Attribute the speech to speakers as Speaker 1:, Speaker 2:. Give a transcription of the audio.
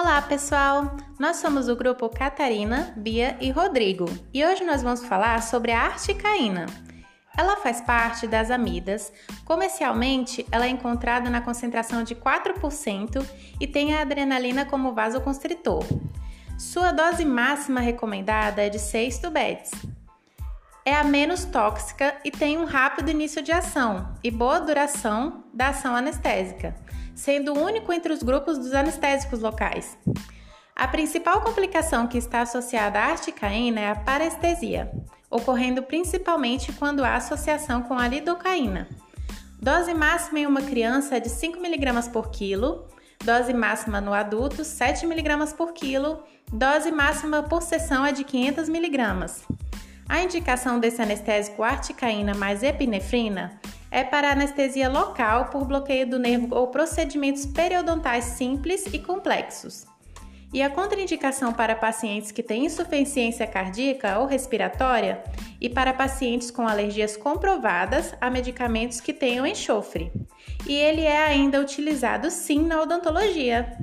Speaker 1: Olá, pessoal! Nós somos o grupo Catarina, Bia e Rodrigo e hoje nós vamos falar sobre a articaína. Ela faz parte das amidas. Comercialmente, ela é encontrada na concentração de 4% e tem a adrenalina como vasoconstritor. Sua dose máxima recomendada é de 6 tubetes. É a menos tóxica e tem um rápido início de ação e boa duração da ação anestésica sendo o único entre os grupos dos anestésicos locais. A principal complicação que está associada à articaína é a parestesia, ocorrendo principalmente quando há associação com a lidocaína. Dose máxima em uma criança é de 5 mg por quilo, dose máxima no adulto 7 mg por quilo, dose máxima por sessão é de 500 mg. A indicação desse anestésico articaína mais epinefrina é para anestesia local por bloqueio do nervo ou procedimentos periodontais simples e complexos. E a contraindicação para pacientes que têm insuficiência cardíaca ou respiratória e para pacientes com alergias comprovadas a medicamentos que tenham enxofre. E ele é ainda utilizado sim na odontologia.